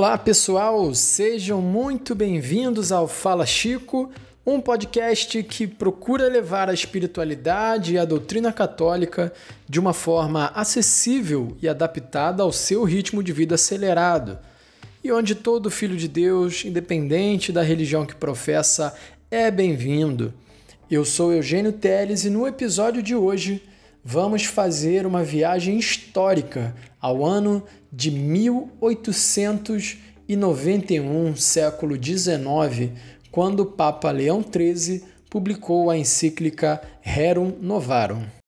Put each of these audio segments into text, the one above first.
Olá pessoal, sejam muito bem-vindos ao Fala Chico, um podcast que procura levar a espiritualidade e a doutrina católica de uma forma acessível e adaptada ao seu ritmo de vida acelerado, e onde todo filho de Deus, independente da religião que professa, é bem-vindo. Eu sou Eugênio Teles e no episódio de hoje vamos fazer uma viagem histórica ao ano de 1891, século XIX, quando o Papa Leão XIII publicou a encíclica Rerum Novarum.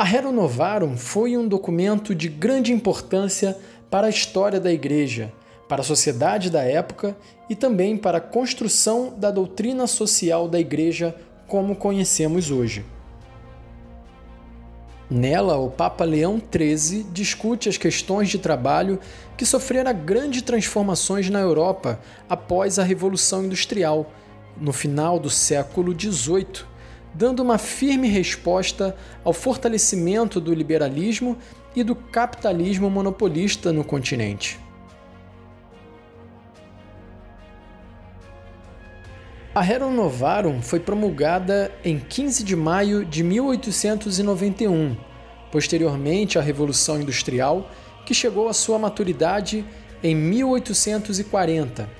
A Rerum Novarum foi um documento de grande importância para a história da Igreja, para a sociedade da época e também para a construção da doutrina social da Igreja como conhecemos hoje. Nela, o Papa Leão XIII discute as questões de trabalho que sofreram grandes transformações na Europa após a Revolução Industrial, no final do século XVIII, dando uma firme resposta ao fortalecimento do liberalismo e do capitalismo monopolista no continente. A Rerum Novarum foi promulgada em 15 de maio de 1891, posteriormente à Revolução Industrial, que chegou à sua maturidade em 1840,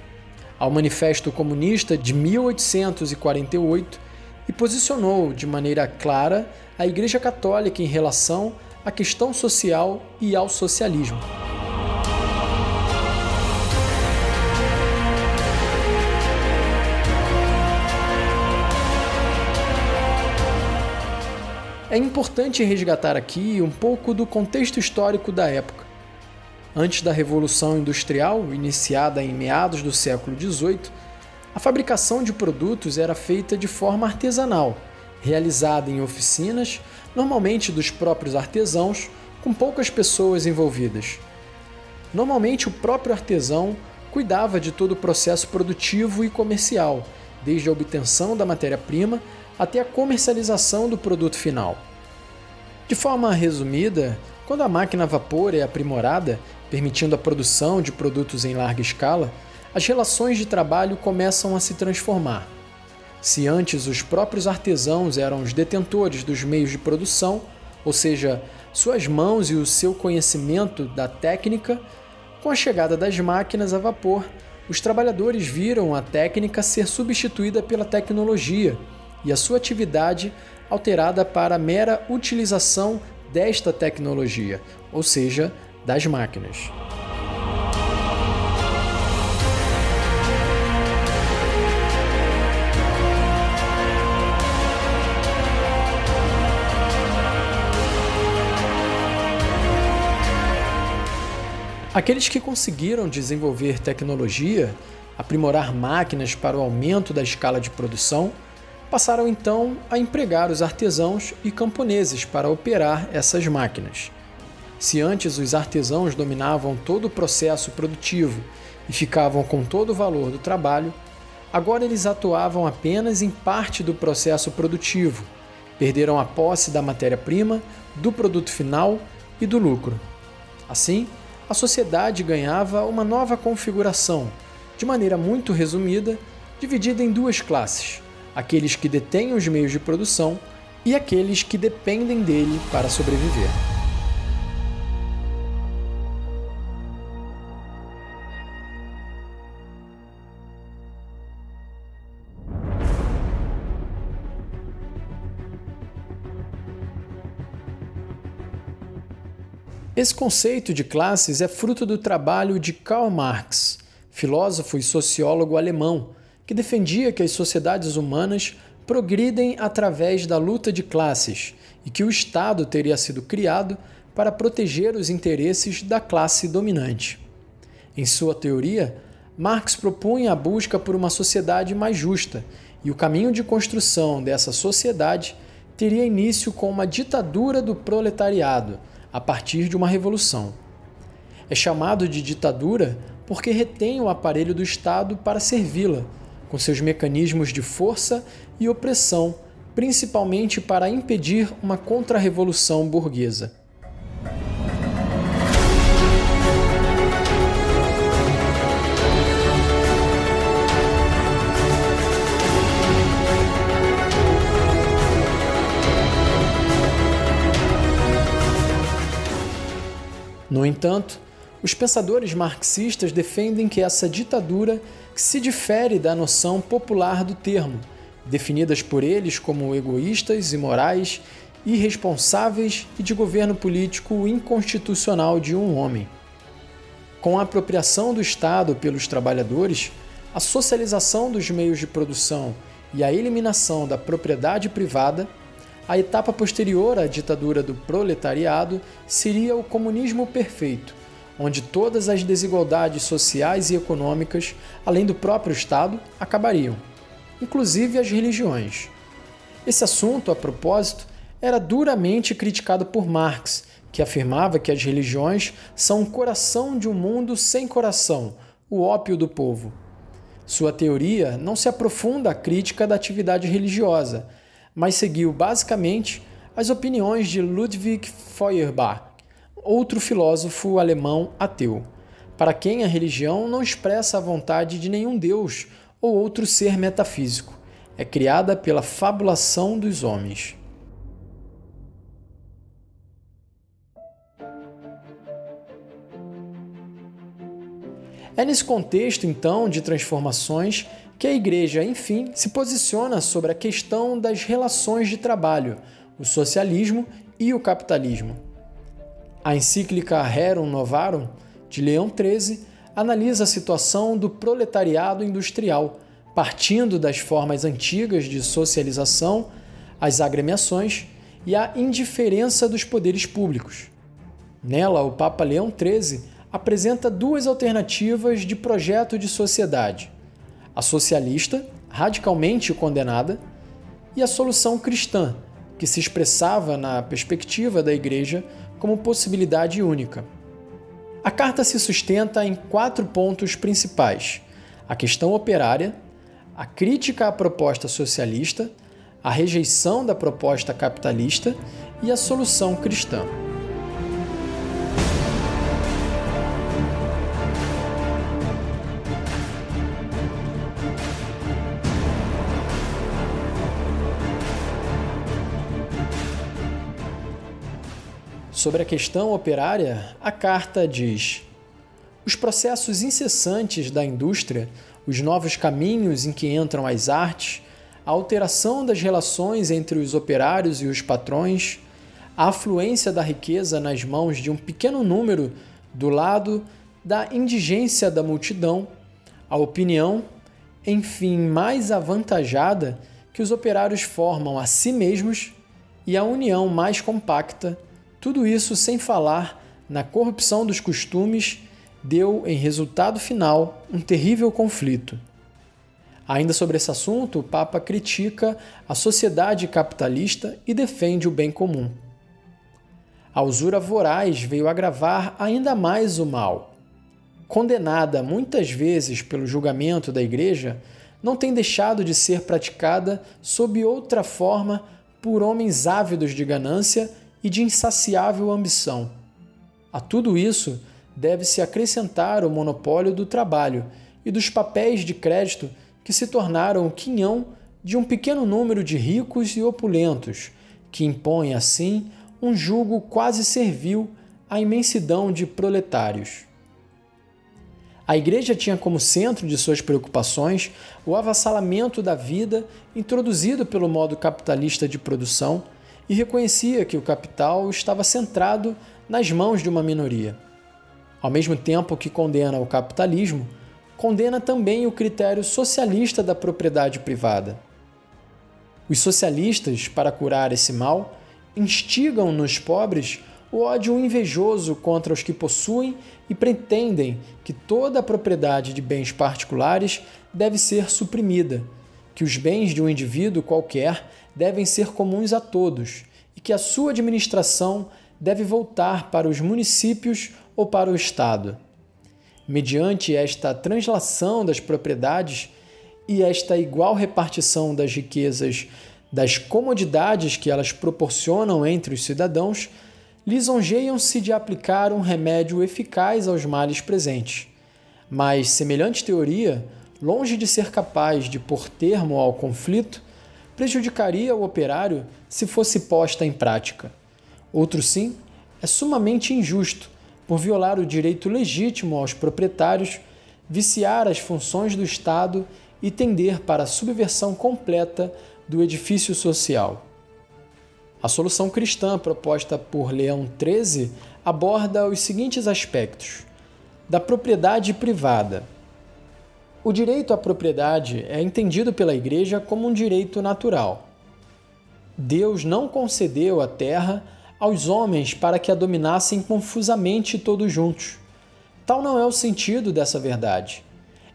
ao Manifesto Comunista de 1848 e posicionou de maneira clara a Igreja Católica em relação à questão social e ao socialismo. É importante resgatar aqui um pouco do contexto histórico da época. Antes da Revolução Industrial, iniciada em meados do século XVIII, a fabricação de produtos era feita de forma artesanal, realizada em oficinas, normalmente dos próprios artesãos, com poucas pessoas envolvidas. Normalmente, o próprio artesão cuidava de todo o processo produtivo e comercial, desde a obtenção da matéria-prima até a comercialização do produto final. De forma resumida, quando a máquina a vapor é aprimorada, permitindo a produção de produtos em larga escala, as relações de trabalho começam a se transformar. Se antes os próprios artesãos eram os detentores dos meios de produção, ou seja, suas mãos e o seu conhecimento da técnica, com a chegada das máquinas a vapor, os trabalhadores viram a técnica ser substituída pela tecnologia e a sua atividade alterada para a mera utilização desta tecnologia, ou seja, das máquinas. Aqueles que conseguiram desenvolver tecnologia, aprimorar máquinas para o aumento da escala de produção, passaram então a empregar os artesãos e camponeses para operar essas máquinas. Se antes os artesãos dominavam todo o processo produtivo e ficavam com todo o valor do trabalho, agora eles atuavam apenas em parte do processo produtivo, perderam a posse da matéria-prima, do produto final e do lucro. Assim, a sociedade ganhava uma nova configuração, de maneira muito resumida, dividida em duas classes: aqueles que detêm os meios de produção e aqueles que dependem dele para sobreviver. Esse conceito de classes é fruto do trabalho de Karl Marx, filósofo e sociólogo alemão, que defendia que as sociedades humanas progridem através da luta de classes e que o Estado teria sido criado para proteger os interesses da classe dominante. Em sua teoria, Marx propunha a busca por uma sociedade mais justa, e o caminho de construção dessa sociedade teria início com uma ditadura do proletariado a partir de uma revolução. É chamado de ditadura porque retém o aparelho do Estado para servi-la, com seus mecanismos de força e opressão, principalmente para impedir uma contra-revolução burguesa. Entanto, os pensadores marxistas defendem que essa ditadura se difere da noção popular do termo, definidas por eles como egoístas, imorais, irresponsáveis e de governo político inconstitucional de um homem. Com a apropriação do Estado pelos trabalhadores, a socialização dos meios de produção e a eliminação da propriedade privada, a etapa posterior à ditadura do proletariado seria o comunismo perfeito, onde todas as desigualdades sociais e econômicas, além do próprio Estado, acabariam, inclusive as religiões. Esse assunto, a propósito, era duramente criticado por Marx, que afirmava que as religiões são o coração de um mundo sem coração, o ópio do povo. Sua teoria não se aprofunda à crítica da atividade religiosa, mas seguiu basicamente as opiniões de Ludwig Feuerbach, outro filósofo alemão ateu, para quem a religião não expressa a vontade de nenhum deus ou outro ser metafísico, é criada pela fabulação dos homens. É nesse contexto, então, de transformações que a Igreja, enfim, se posiciona sobre a questão das relações de trabalho, o socialismo e o capitalismo. A encíclica Rerum Novarum, de Leão XIII, analisa a situação do proletariado industrial, partindo das formas antigas de socialização, as agremiações e a indiferença dos poderes públicos. Nela, o Papa Leão XIII apresenta duas alternativas de projeto de sociedade a socialista, radicalmente condenada, e a solução cristã, que se expressava na perspectiva da Igreja como possibilidade única. A carta se sustenta em quatro pontos principais: a questão operária, a crítica à proposta socialista, a rejeição da proposta capitalista e a solução cristã. Sobre a questão operária, a carta diz: os processos incessantes da indústria, os novos caminhos em que entram as artes, a alteração das relações entre os operários e os patrões, a afluência da riqueza nas mãos de um pequeno número do lado da indigência da multidão, a opinião, enfim, mais avantajada que os operários formam a si mesmos e a união mais compacta tudo isso sem falar na corrupção dos costumes, deu em resultado final um terrível conflito. Ainda sobre esse assunto, o Papa critica a sociedade capitalista e defende o bem comum. A usura voraz veio agravar ainda mais o mal. Condenada muitas vezes pelo julgamento da Igreja, não tem deixado de ser praticada sob outra forma por homens ávidos de ganância e de insaciável ambição. A tudo isso deve-se acrescentar o monopólio do trabalho e dos papéis de crédito que se tornaram o quinhão de um pequeno número de ricos e opulentos, que impõem assim um jugo quase servil à imensidão de proletários. A Igreja tinha como centro de suas preocupações o avassalamento da vida introduzido pelo modo capitalista de produção e reconhecia que o capital estava centrado nas mãos de uma minoria. Ao mesmo tempo que condena o capitalismo, condena também o critério socialista da propriedade privada. Os socialistas, para curar esse mal, instigam nos pobres o ódio invejoso contra os que possuem e pretendem que toda a propriedade de bens particulares deve ser suprimida, que os bens de um indivíduo qualquer devem ser comuns a todos e que a sua administração deve voltar para os municípios ou para o Estado. mediante esta translação das propriedades e esta igual repartição das riquezas, das comodidades que elas proporcionam entre os cidadãos, lisonjeiam-se de aplicar um remédio eficaz aos males presentes. Mas semelhante teoria, longe de ser capaz de pôr termo ao conflito, prejudicaria o operário se fosse posta em prática. Outro sim, é sumamente injusto por violar o direito legítimo aos proprietários, viciar as funções do Estado e tender para a subversão completa do edifício social. A solução cristã proposta por Leão XIII aborda os seguintes aspectos: da propriedade privada. O direito à propriedade é entendido pela Igreja como um direito natural. Deus não concedeu a terra aos homens para que a dominassem confusamente todos juntos. Tal não é o sentido dessa verdade.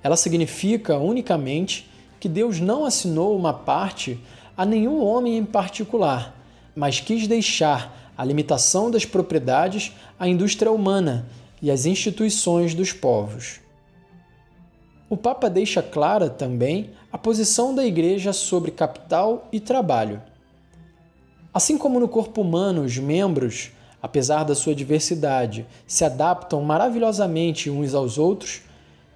Ela significa unicamente que Deus não assinou uma parte a nenhum homem em particular, mas quis deixar a limitação das propriedades à indústria humana e às instituições dos povos. O Papa deixa clara também a posição da Igreja sobre capital e trabalho. Assim como no corpo humano os membros, apesar da sua diversidade, se adaptam maravilhosamente uns aos outros,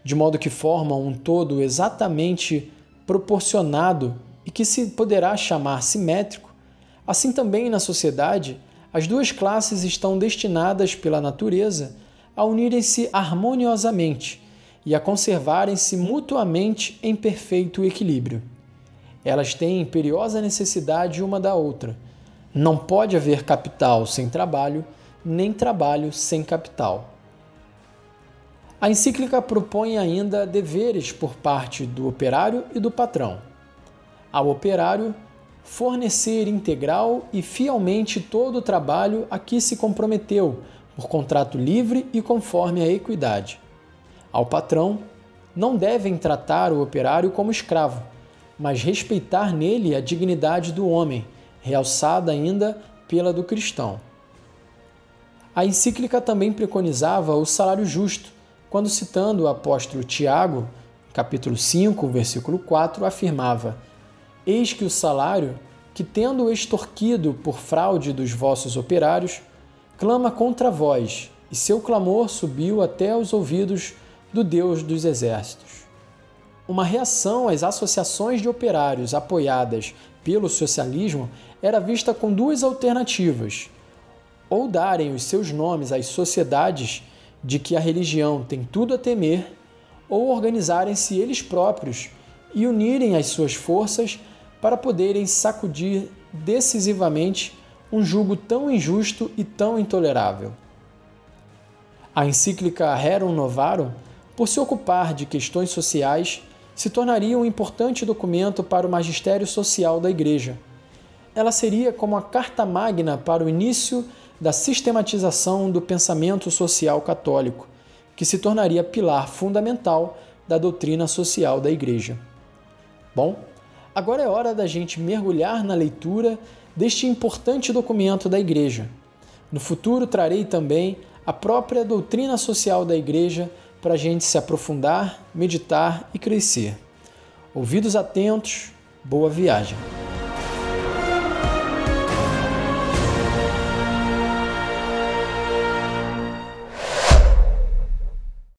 de modo que formam um todo exatamente proporcionado e que se poderá chamar simétrico, assim também na sociedade, as duas classes estão destinadas pela natureza a unirem-se harmoniosamente e a conservarem-se mutuamente em perfeito equilíbrio. Elas têm imperiosa necessidade uma da outra. Não pode haver capital sem trabalho, nem trabalho sem capital. A encíclica propõe ainda deveres por parte do operário e do patrão. Ao operário, fornecer integral e fielmente todo o trabalho a que se comprometeu, por contrato livre e conforme a equidade. Ao patrão, não devem tratar o operário como escravo, mas respeitar nele a dignidade do homem, realçada ainda pela do cristão. A encíclica também preconizava o salário justo, quando citando o apóstolo Tiago, capítulo 5, versículo 4, afirmava: Eis que o salário, que tendo extorquido por fraude dos vossos operários, clama contra vós, e seu clamor subiu até os ouvidos do Deus dos exércitos. Uma reação às associações de operários apoiadas pelo socialismo era vista com duas alternativas: ou darem os seus nomes às sociedades de que a religião tem tudo a temer, ou organizarem-se eles próprios e unirem as suas forças para poderem sacudir decisivamente um jugo tão injusto e tão intolerável. A encíclica Rerum Novarum, por se ocupar de questões sociais, se tornaria um importante documento para o magistério social da Igreja. Ela seria como a carta magna para o início da sistematização do pensamento social católico, que se tornaria pilar fundamental da doutrina social da Igreja. Bom, agora é hora da gente mergulhar na leitura deste importante documento da Igreja. No futuro trarei também a própria doutrina social da Igreja para a gente se aprofundar, meditar e crescer. Ouvidos atentos, boa viagem!